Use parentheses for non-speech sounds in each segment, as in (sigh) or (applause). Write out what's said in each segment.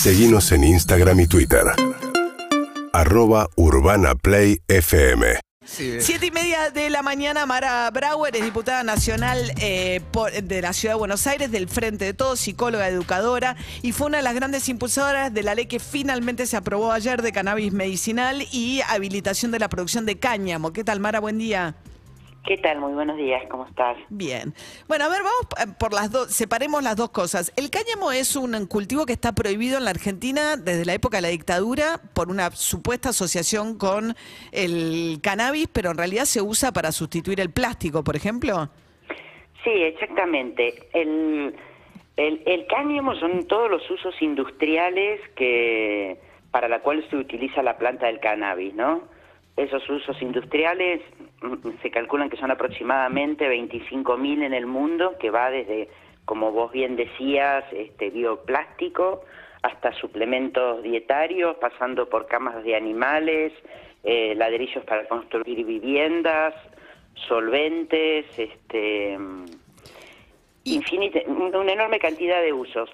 Seguimos en Instagram y Twitter. Arroba Urbana Play FM. Siete y media de la mañana, Mara Brauer es diputada nacional eh, por- de la Ciudad de Buenos Aires, del Frente de Todos, psicóloga, educadora, y fue una de las grandes impulsoras de la ley que finalmente se aprobó ayer de cannabis medicinal y habilitación de la producción de cáñamo. ¿Qué tal, Mara? Buen día. ¿Qué tal? Muy buenos días, ¿cómo estás? Bien. Bueno, a ver, vamos eh, por las dos, separemos las dos cosas. El cáñamo es un cultivo que está prohibido en la Argentina desde la época de la dictadura por una supuesta asociación con el cannabis, pero en realidad se usa para sustituir el plástico, por ejemplo. Sí, exactamente. El, el, el cáñamo son todos los usos industriales que para la cual se utiliza la planta del cannabis, ¿no? Esos usos industriales se calculan que son aproximadamente 25.000 en el mundo, que va desde, como vos bien decías, este bioplástico hasta suplementos dietarios, pasando por camas de animales, eh, ladrillos para construir viviendas, solventes, este, infinita, una enorme cantidad de usos.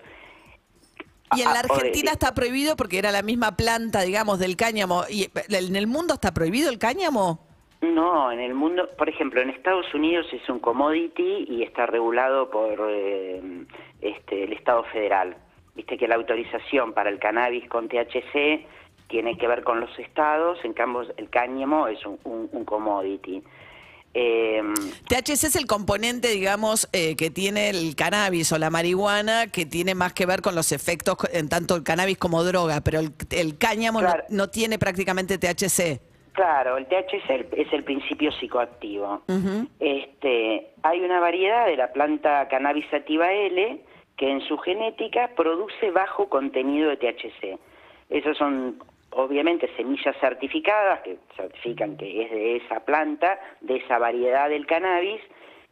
Y en la Ah, Argentina está prohibido porque era la misma planta, digamos, del cáñamo. ¿Y en el mundo está prohibido el cáñamo? No, en el mundo, por ejemplo, en Estados Unidos es un commodity y está regulado por eh, este, el Estado federal. Viste que la autorización para el cannabis con THC tiene que ver con los estados, en cambio el cáñamo es un, un- un commodity. Eh, THC es el componente, digamos, eh, que tiene el cannabis o la marihuana, que tiene más que ver con los efectos en tanto el cannabis como droga, pero el, el cáñamo no- no, tiene prácticamente THC. Claro, el THC es el, es el principio psicoactivo. este, hay una variedad de la planta cannabis sativa L que en su genética produce bajo contenido de THC. Esas son obviamente semillas certificadas que certifican que es de esa planta, de esa variedad del cannabis,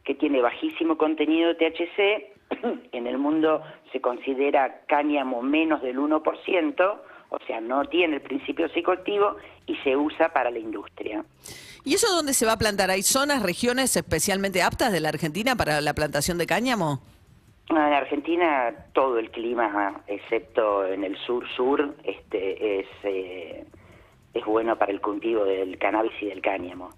que tiene bajísimo contenido de THC. (clears throat) en el mundo se considera cáñamo menos del 1%, o sea, no tiene el principio psicoactivo y se usa para la industria. ¿Y eso dónde se va a plantar? ¿Hay zonas, regiones especialmente aptas de la Argentina para la plantación de cáñamo? En Argentina todo el clima, excepto en el sur-sur, este, es, eh, es bueno para el cultivo del cannabis y del cáñamo.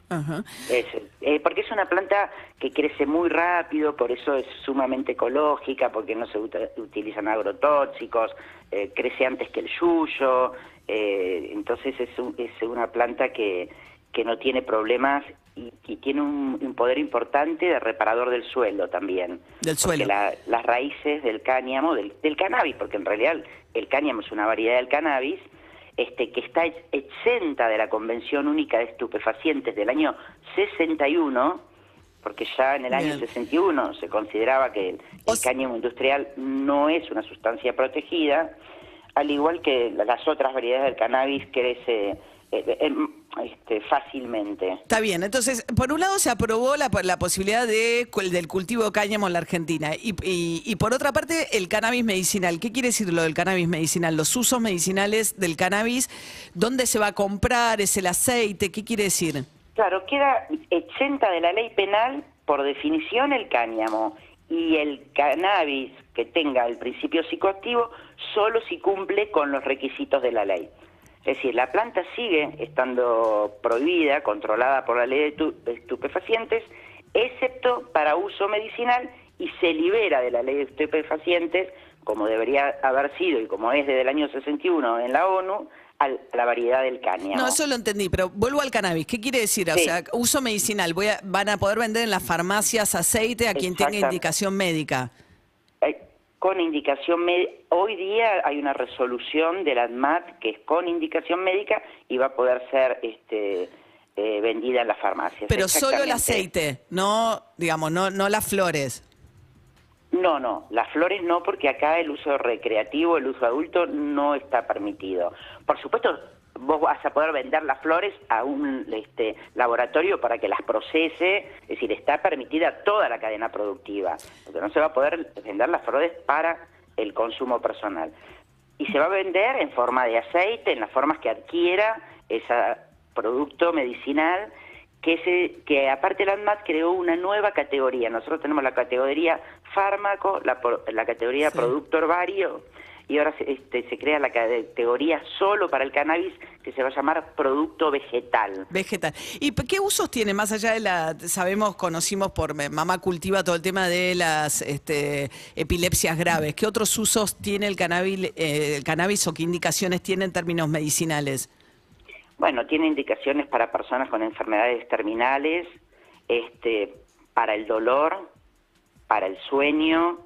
Es, eh, porque es una planta que crece muy rápido, por eso es sumamente ecológica, porque no se uta- utilizan agrotóxicos, eh, crece antes que el yuyo, eh, entonces es, un- es una planta que, que no tiene problemas y, y tiene un, un poder importante de reparador del suelo también. Del suelo. la- las raíces del cáñamo, del, del cannabis, porque en realidad el cáñamo es una variedad del cannabis, este, que está ex- exenta de la Convención Única de Estupefacientes del año 61, porque ya en el año Bien. 61 se consideraba que el, el cáñamo industrial no es una sustancia protegida, al igual que la- las otras variedades del cannabis crece eh, eh, este, fácilmente. Está bien, entonces, por un lado se aprobó la, la posibilidad de, del cultivo de cáñamo en la Argentina y, y- y por otra parte el cannabis medicinal. ¿Qué quiere decir lo del cannabis medicinal? Los usos medicinales del cannabis, ¿dónde se va a comprar? ¿Es el aceite? ¿Qué quiere decir? Claro, queda exenta de la ley penal por definición el cáñamo y el cannabis que tenga el principio psicoactivo solo si cumple con los requisitos de la ley. Es decir, la planta sigue estando prohibida, controlada por la ley de tu- de estupefacientes, excepto para uso medicinal y se libera de la ley de estupefacientes, como debería haber sido y como es desde el año 61 en la ONU, a la variedad del cáñamo. No, eso lo entendí, pero vuelvo al cannabis. ¿Qué quiere decir? O sea, uso medicinal. Voy a- van a poder vender en las farmacias aceite a quien tenga indicación médica. Con indicación médica. Hoy día hay una resolución de la ADMAT que es con indicación médica y va a poder ser este, eh, vendida en las farmacias. Pero solo el aceite, no, digamos, no, no las flores. No, no, las flores no, porque acá el uso recreativo, el uso adulto no está permitido. Por supuesto, vos vas a poder vender las flores a un este, laboratorio para que las procese, es decir, está permitida toda la cadena productiva. Lo que no se va a poder vender las flores para el consumo personal. Y se va a vender en forma de aceite, en las formas que adquiera ese producto medicinal que, se, que aparte la ANMAT creó una nueva categoría. Nosotros tenemos la categoría fármaco, la, la categoría Sí. producto herbario y ahora se, este, se crea la categoría solo para el cannabis que se va a llamar producto vegetal. Vegetal. ¿Y qué usos tiene más allá de la, sabemos, conocimos por mamá cultiva todo el tema de las este, epilepsias graves? ¿Qué otros usos tiene el cannabis, eh, el cannabis o qué indicaciones tiene en términos medicinales? Bueno, tiene indicaciones para personas con enfermedades terminales, este, para el dolor, para el sueño,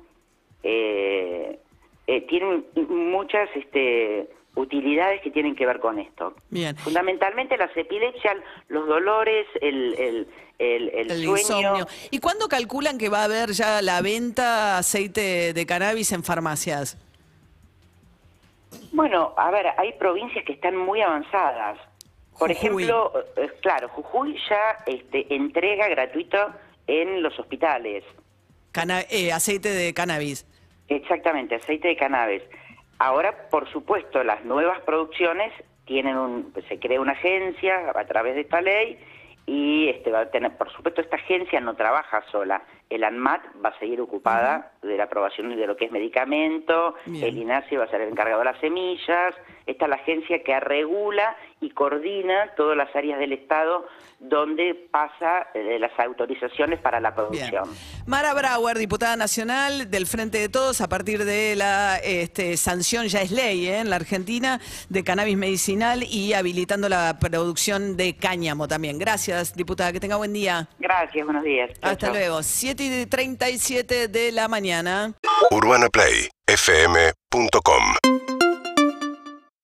eh, eh, tienen muchas este, utilidades que tienen que ver con esto. Bien. Fundamentalmente las epilepsias, los dolores, el, el, sueño. ¿Y cuándo calculan que va a haber ya la venta aceite de cannabis en farmacias? Bueno, a ver, hay provincias que están muy avanzadas. Por ejemplo, eh, claro, Jujuy ya este, entrega gratuito en los hospitales. Eh, aceite de cannabis. Exactamente, aceite de cannabis. Ahora, por supuesto, las nuevas producciones tienen un, se crea una agencia a través de esta ley y este va a tener, por supuesto, esta agencia no trabaja sola. El ANMAT va a seguir ocupada de la aprobación de lo que es medicamento, el INASI va a ser el encargado de las semillas, esta es la agencia que regula y coordina todas las áreas del Estado donde pasa eh, las autorizaciones para la producción. Mara Brauer, diputada nacional del Frente de Todos, a partir de la este, sanción, ya es ley ¿eh? en la Argentina, de cannabis medicinal y habilitando la producción de cáñamo también. Gracias, diputada, que tenga buen día. Gracias, buenos días. Hasta luego. 7 y 37 de la mañana. UrbanaPlayFM.com